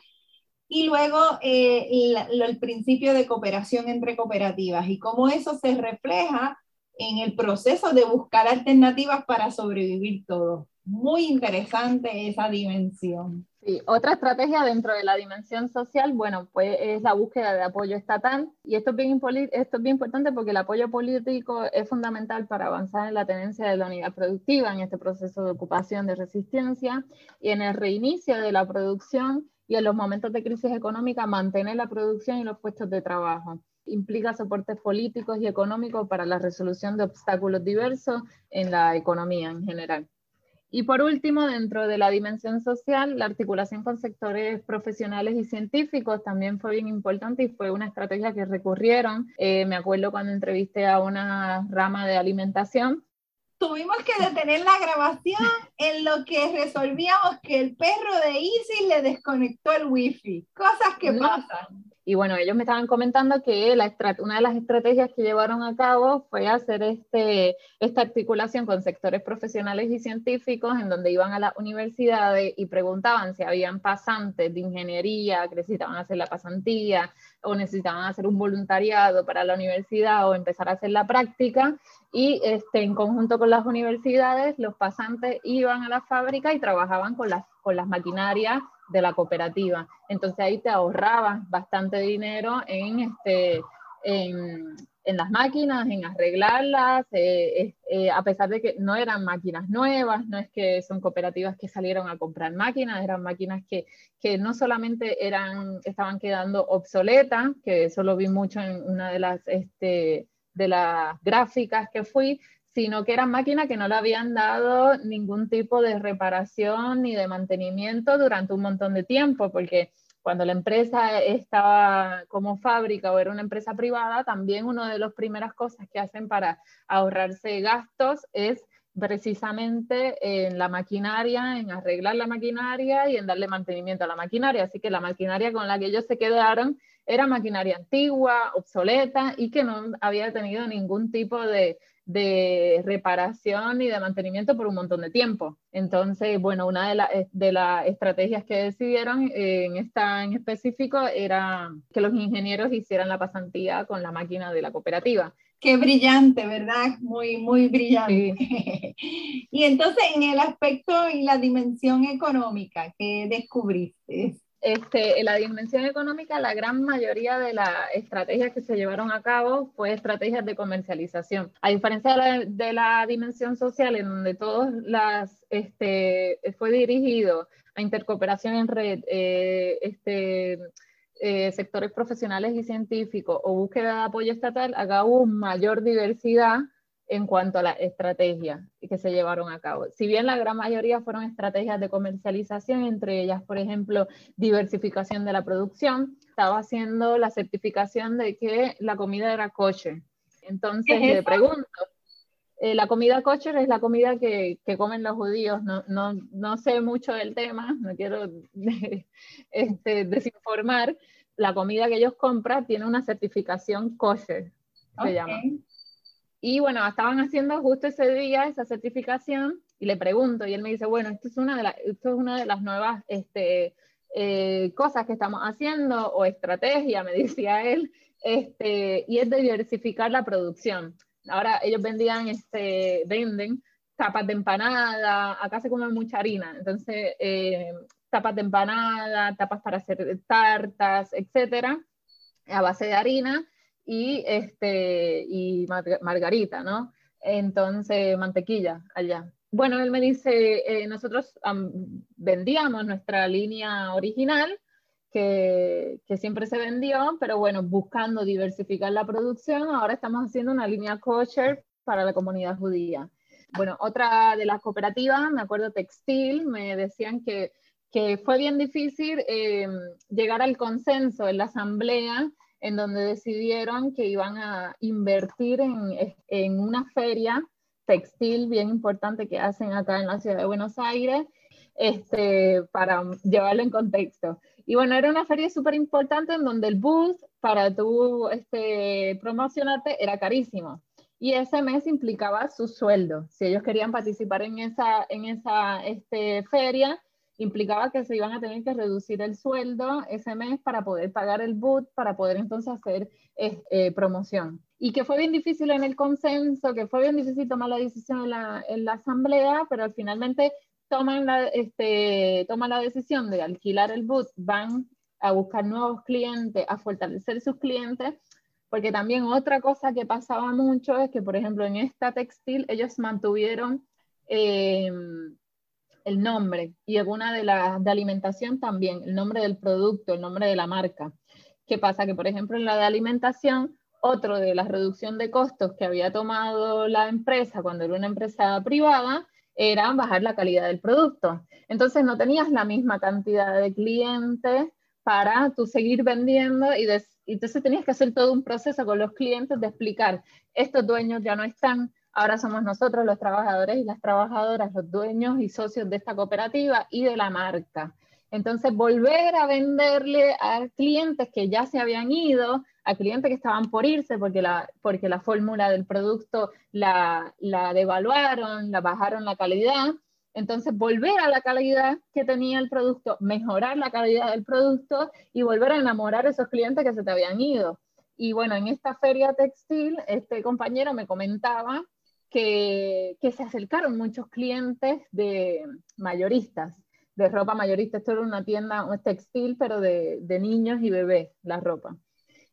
y luego eh, el principio de cooperación entre cooperativas y cómo eso se refleja en el proceso de buscar alternativas para sobrevivir todos muy interesante esa dimensión. Sí, otra estrategia dentro de la dimensión social, bueno, pues es la búsqueda de apoyo estatal. Y esto es bien, esto es bien importante porque el apoyo político es fundamental para avanzar en la tenencia de la unidad productiva en este proceso de ocupación de resistencia y en el reinicio de la producción y en los momentos de crisis económica mantener la producción y los puestos de trabajo implica soportes políticos y económicos para la resolución de obstáculos diversos en la economía en general. Y por último, dentro de la dimensión social, la articulación con sectores profesionales y científicos también fue bien importante y fue una estrategia que recurrieron. Eh, me acuerdo cuando entrevisté a una rama de alimentación. Tuvimos que detener la grabación en lo que resolvíamos que el perro de Isis le desconectó el wifi. Cosas que pasan. Y bueno, ellos me estaban comentando que una de las estrategias que llevaron a cabo fue hacer este, esta articulación con sectores profesionales y científicos en donde iban a las universidades y preguntaban si habían pasantes de ingeniería necesitaban hacer la pasantía o necesitaban hacer un voluntariado para la universidad o empezar a hacer la práctica. Y este, en conjunto con las universidades, los pasantes iban a la fábrica y trabajaban con las, con las maquinarias de la cooperativa. Entonces ahí te ahorrabas bastante dinero en, este, en, las máquinas, en arreglarlas, eh, eh, a pesar de que no eran máquinas nuevas, no es que son cooperativas que salieron a comprar máquinas, eran máquinas que, que no solamente eran, estaban quedando obsoletas, que eso lo vi mucho en una de las, este, de las gráficas que fui, sino que eran máquinas que no le habían dado ningún tipo de reparación ni de mantenimiento durante un montón de tiempo, porque cuando la empresa estaba como fábrica o era una empresa privada, también una de las primeras cosas que hacen para ahorrarse gastos es precisamente en la maquinaria, en arreglar la maquinaria y en darle mantenimiento a la maquinaria. Así que la maquinaria con la que ellos se quedaron era maquinaria antigua, obsoleta y que no había tenido ningún tipo de, de reparación y de mantenimiento por un montón de tiempo. Entonces, bueno, una de, eh, de las estrategias que decidieron eh, en esta en específico era que los ingenieros hicieran la pasantía con la máquina de la cooperativa. Qué brillante, ¿verdad? Muy, muy brillante. y entonces, en el aspecto y la dimensión económica, ¿qué descubriste? Este, en la dimensión económica, la gran mayoría de las estrategias que se llevaron a cabo fue estrategias de comercialización. A diferencia de la, dimensión social, en donde todas las, este, fue dirigido a intercooperación en red, eh, este, eh, sectores profesionales y científicos o búsqueda de apoyo estatal, acá hubo mayor diversidad en cuanto a la estrategia que se llevaron a cabo. Si bien la gran mayoría fueron estrategias de comercialización, entre ellas, por ejemplo, diversificación de la producción, estaba haciendo la certificación de que la comida era kosher. Entonces le pregunto, eh, la comida kosher es la comida que, que comen los judíos, no, no, no, sé mucho del tema, no quiero este, desinformar, la comida que ellos compran tiene una certificación kosher, se llama. Y bueno, estaban haciendo justo ese día esa certificación y le pregunto y él me dice, bueno, esto es una de, esto es una de las nuevas este, eh, cosas que estamos haciendo o estrategia, me decía él, este, y es diversificar la producción. Ahora ellos vendían, este, venden tapas de empanada, acá se come mucha harina, entonces eh, tapas de empanada, tapas para hacer tartas, etcétera, a base de harina y, este, y margarita, ¿no? Entonces, mantequilla allá. Bueno, él me dice, eh, nosotros vendíamos nuestra línea original, que, que, siempre se vendió, pero bueno, buscando diversificar la producción, ahora estamos haciendo una línea kosher para la comunidad judía. Bueno, otra de las cooperativas, me acuerdo textil, me decían que, que fue bien difícil eh, llegar al consenso en la asamblea en donde decidieron que iban a invertir en, en una feria textil bien importante que hacen acá en la ciudad de Buenos Aires, este, para llevarlo en contexto. Y bueno, era una feria súper importante en donde el bus para tú este, promocionarte era carísimo. Y ese mes implicaba su sueldo. Si ellos querían participar en esa, en esa este, feria, implicaba que se iban a tener que reducir el sueldo ese mes para poder pagar el boot, para poder entonces hacer eh, promoción. Y que fue bien difícil en el consenso, que fue bien difícil tomar la decisión en la, asamblea, pero finalmente toman la, este, toman la decisión de alquilar el boot, van a buscar nuevos clientes, a fortalecer sus clientes, porque también otra cosa que pasaba mucho es que, por ejemplo, en esta textil ellos mantuvieron em, el nombre y en una de las de alimentación también, el nombre del producto, el nombre de la marca. ¿Qué pasa? Que, por ejemplo, en la de alimentación, otro de la reducción de costos que había tomado la empresa cuando era una empresa privada era bajar la calidad del producto. Entonces no tenías la misma cantidad de clientes para tú seguir vendiendo y, entonces tenías que hacer todo un proceso con los clientes de explicar, estos dueños ya no están, ahora somos nosotros los trabajadores y las trabajadoras, los dueños y socios de esta cooperativa y de la marca. Entonces, volver a venderle a clientes que ya se habían ido, a clientes que estaban por irse porque la, porque la fórmula del producto la, la devaluaron, la bajaron la calidad. Entonces, volver a la calidad que tenía el producto, mejorar la calidad del producto y volver a enamorar a esos clientes que se te habían ido. Y bueno, en esta feria textil, este compañero me comentaba que, se acercaron muchos clientes de mayoristas de ropa mayorista. Esto era una tienda un textil, pero de, de, niños y bebés, la ropa.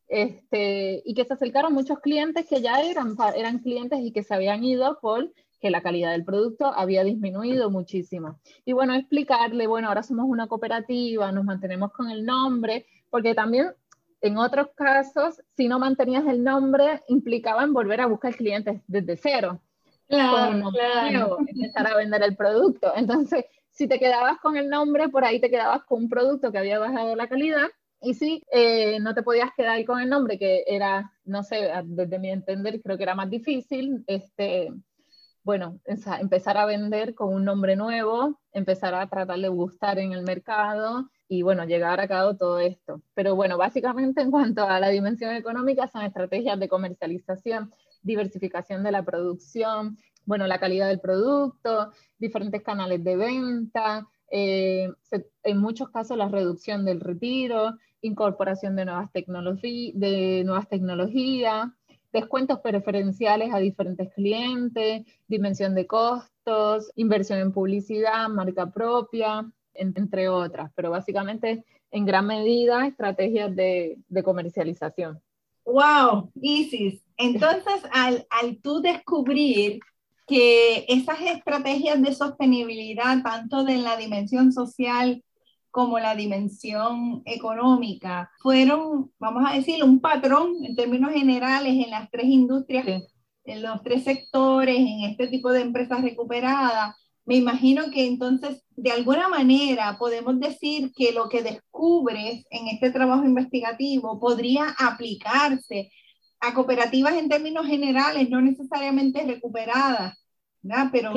Este, y que se acercaron muchos clientes que ya eran, eran clientes y que se habían ido por que la calidad del producto había disminuido muchísimo. Y bueno, explicarle, bueno, ahora somos una cooperativa, nos mantenemos con el nombre, porque también en otros casos, si no mantenías el nombre, implicaba en volver a buscar clientes desde cero. Claro, claro. empezar a vender el producto. Entonces, si te quedabas con el nombre, por ahí te quedabas con un producto que había bajado la calidad. Y si eh, no te podías quedar con el nombre, que era, no sé, desde mi entender, creo que era más difícil, este, bueno, empezar a vender con un nombre nuevo, empezar a tratar de gustar en el mercado y bueno, llegar a cabo todo esto. Pero bueno, básicamente en cuanto a la dimensión económica son estrategias de comercialización, diversificación de la producción, bueno, la calidad del producto, diferentes canales de venta, eh, en muchos casos la reducción del retiro, incorporación de nuevas, tecnologías, descuentos preferenciales a diferentes clientes, dimensión de costos, inversión en publicidad, marca propia, entre otras, pero básicamente en gran medida estrategias de comercialización. Wow, Isis. Entonces, al, al tú descubrir que esas estrategias de sostenibilidad, tanto de la dimensión social como la dimensión económica, fueron, vamos a decir, un patrón en términos generales en las tres industrias, en los tres sectores, en este tipo de empresas recuperadas. Me imagino que entonces, de alguna manera, podemos decir que lo que descubres en este trabajo investigativo podría aplicarse a cooperativas en términos generales, no necesariamente recuperadas, ¿verdad? Pero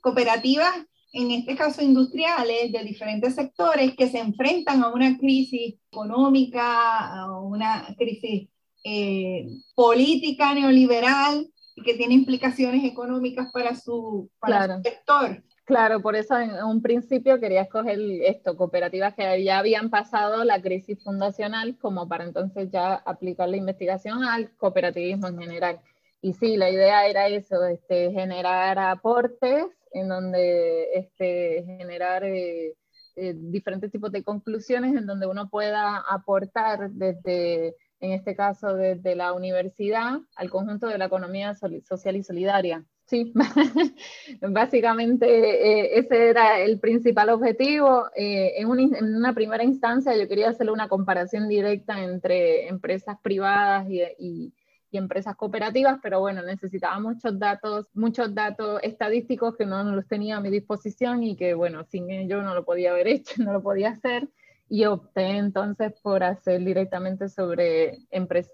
cooperativas, en este caso industriales, de diferentes sectores que se enfrentan a una crisis económica, a una crisis eh, política neoliberal y que tiene implicaciones económicas para su, para su sector. Claro, por eso en un principio quería escoger esto, cooperativas que ya habían pasado la crisis fundacional como para entonces ya aplicar la investigación al cooperativismo en general. Y sí, la idea era eso, este, generar aportes en donde este, generar eh, eh, diferentes tipos de conclusiones en donde uno pueda aportar desde, en este caso, desde la universidad al conjunto de la economía social y solidaria sí, básicamente eh, ese era el principal objetivo. Eh, en, una primera instancia yo quería hacer una comparación directa entre empresas privadas y, empresas cooperativas, pero bueno, necesitaba muchos datos, muchos datos estadísticos que no los tenía a mi disposición y que bueno, sin ello no lo podía haber hecho, no lo podía hacer. Y opté entonces por hacer directamente sobre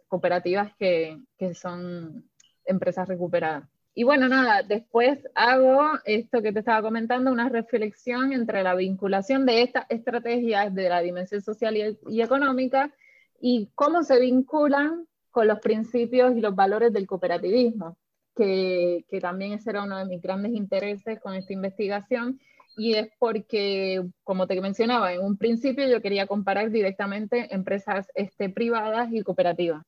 cooperativas que, que son empresas recuperadas. Y bueno, nada, después hago esto que te estaba comentando, una reflexión entre la vinculación de estas estrategias de la dimensión social y, económica y cómo se vinculan con los principios y los valores del cooperativismo, que, que también ese era uno de mis grandes intereses con esta investigación. Y es porque, como te mencionaba, en un principio yo quería comparar directamente empresas este, privadas y cooperativas.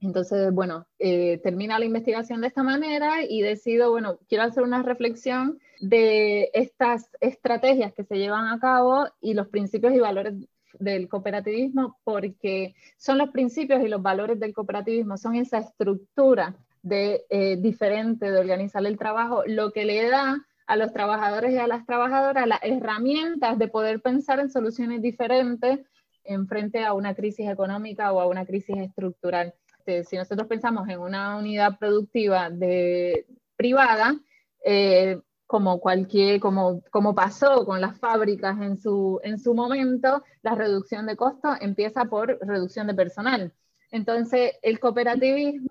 Entonces, bueno, eh, termina la investigación de esta manera y decido, bueno, quiero hacer una reflexión de estas estrategias que se llevan a cabo y los principios y valores del cooperativismo, porque son los principios y los valores del cooperativismo, son esa estructura de, eh, diferente de organizar el trabajo, lo que le da a los trabajadores y a las trabajadoras las herramientas de poder pensar en soluciones diferentes en frente a una crisis económica o a una crisis estructural. Este, si nosotros pensamos en una unidad productiva de, privada, eh, como cualquier, como, como pasó con las fábricas en su, en su momento, la reducción de costos empieza por reducción de personal. Entonces, el cooperativismo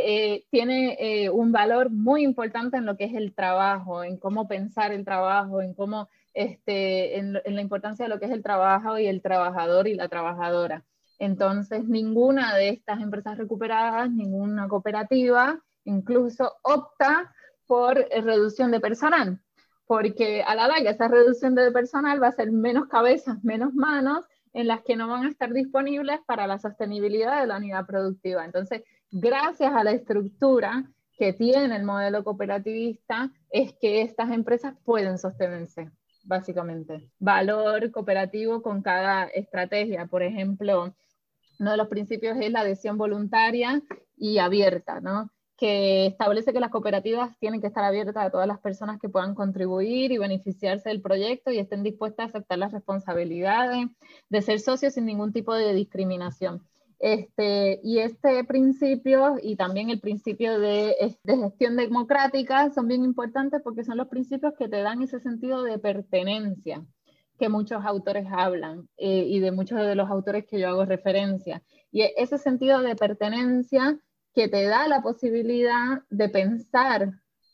eh, tiene eh, un valor muy importante en lo que es el trabajo, en cómo pensar el trabajo, en cómo, este, en la importancia de lo que es el trabajo y el trabajador y la trabajadora. Entonces, ninguna de estas empresas recuperadas, ninguna cooperativa, incluso opta por eh, reducción de personal, porque a la larga esa reducción de personal va a ser menos cabezas, menos manos, en las que no van a estar disponibles para la sostenibilidad de la unidad productiva. Entonces, gracias a la estructura que tiene el modelo cooperativista, es que estas empresas pueden sostenerse, básicamente. Valor cooperativo con cada estrategia. Por ejemplo, uno de los principios es la adhesión voluntaria y abierta, ¿no? que establece que las cooperativas tienen que estar abiertas a todas las personas que puedan contribuir y beneficiarse del proyecto y estén dispuestas a aceptar las responsabilidades de ser socios sin ningún tipo de discriminación. Este, y este principio y también el principio de, gestión democrática son bien importantes porque son los principios que te dan ese sentido de pertenencia que muchos autores hablan eh, y de muchos de los autores que yo hago referencia. Y ese sentido de pertenencia que te da la posibilidad de pensar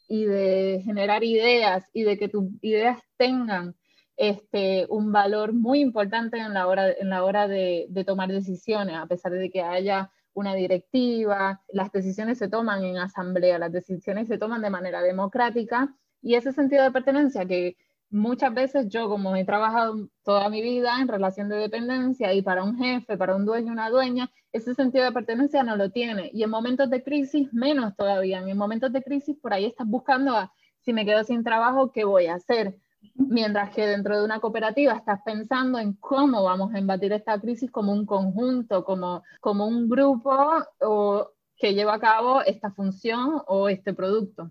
y de generar ideas y de que tus ideas tengan este, un valor muy importante en la hora, en la hora de, tomar decisiones, a pesar de que haya una directiva, las decisiones se toman en asamblea, las decisiones se toman de manera democrática y ese sentido de pertenencia que muchas veces yo, como he trabajado toda mi vida en relación de dependencia y para un jefe, para un dueño, una dueña, ese sentido de pertenencia no lo tiene. Y en momentos de crisis, menos todavía. En momentos de crisis, por ahí estás buscando a, si me quedo sin trabajo, ¿qué voy a hacer? Mientras que dentro de una cooperativa estás pensando en cómo vamos a embatir esta crisis como un conjunto, como, como un grupo o, que lleva a cabo esta función o este producto.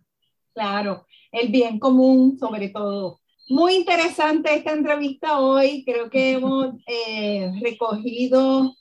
Claro, el bien común sobre todo. Muy interesante esta entrevista hoy. Creo que hemos eh, recogido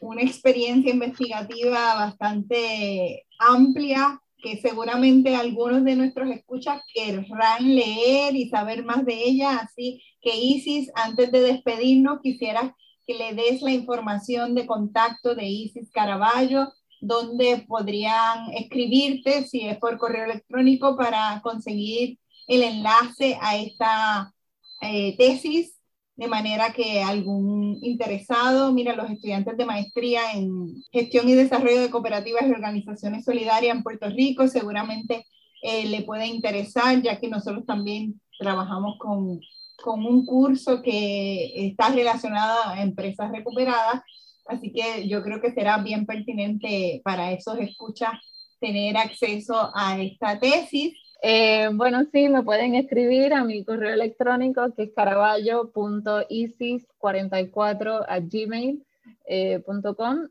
una experiencia investigativa bastante amplia que seguramente algunos de nuestros escuchas querrán leer y saber más de ella. Así que Isis, antes de despedirnos, quisiera que le des la información de contacto de Isis Caraballo, donde podrían escribirte si es por correo electrónico para conseguir el enlace a esta eh, tesis, de manera que algún interesado, mira, los estudiantes de maestría en gestión y desarrollo de cooperativas y organizaciones solidarias en Puerto Rico, seguramente eh, le puede interesar, ya que nosotros también trabajamos con, con un curso que está relacionado a empresas recuperadas, así que yo creo que será bien pertinente para esos escuchas tener acceso a esta tesis eh, bueno, sí, me pueden escribir a mi correo electrónico que es caraballo.isis44 a gmail. eh,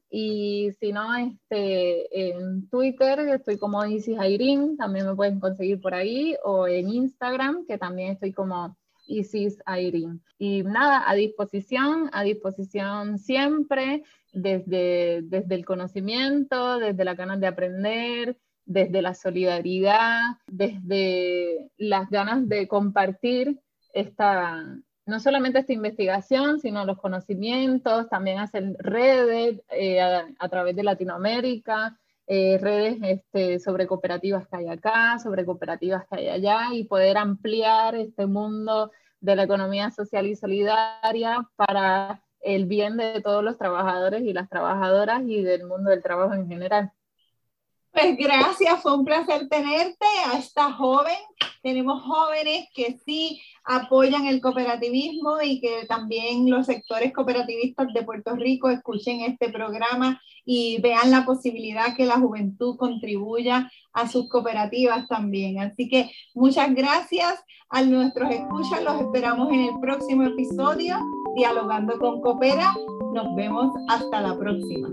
y si no, este, en Twitter estoy como Isis Airin, también me pueden conseguir por ahí, o en Instagram, que también estoy como Isis Airin. Y nada, a disposición, a disposición siempre, desde, desde el conocimiento, desde la ganas de aprender, desde la solidaridad, desde las ganas de compartir esta, no solamente esta investigación, sino los conocimientos, también hacer redes eh, a, través de Latinoamérica, eh, redes este, sobre cooperativas que hay acá, sobre cooperativas que hay allá, y poder ampliar este mundo de la economía social y solidaria para el bien de todos los trabajadores y las trabajadoras y del mundo del trabajo en general. Pues gracias, fue un placer tenerte a esta joven. Tenemos jóvenes que sí apoyan el cooperativismo y que también los sectores cooperativistas de Puerto Rico escuchen este programa y vean la posibilidad que la juventud contribuya a sus cooperativas también. Así que muchas gracias a nuestros escuchas, los esperamos en el próximo episodio, Dialogando con Coopera. Nos vemos hasta la próxima.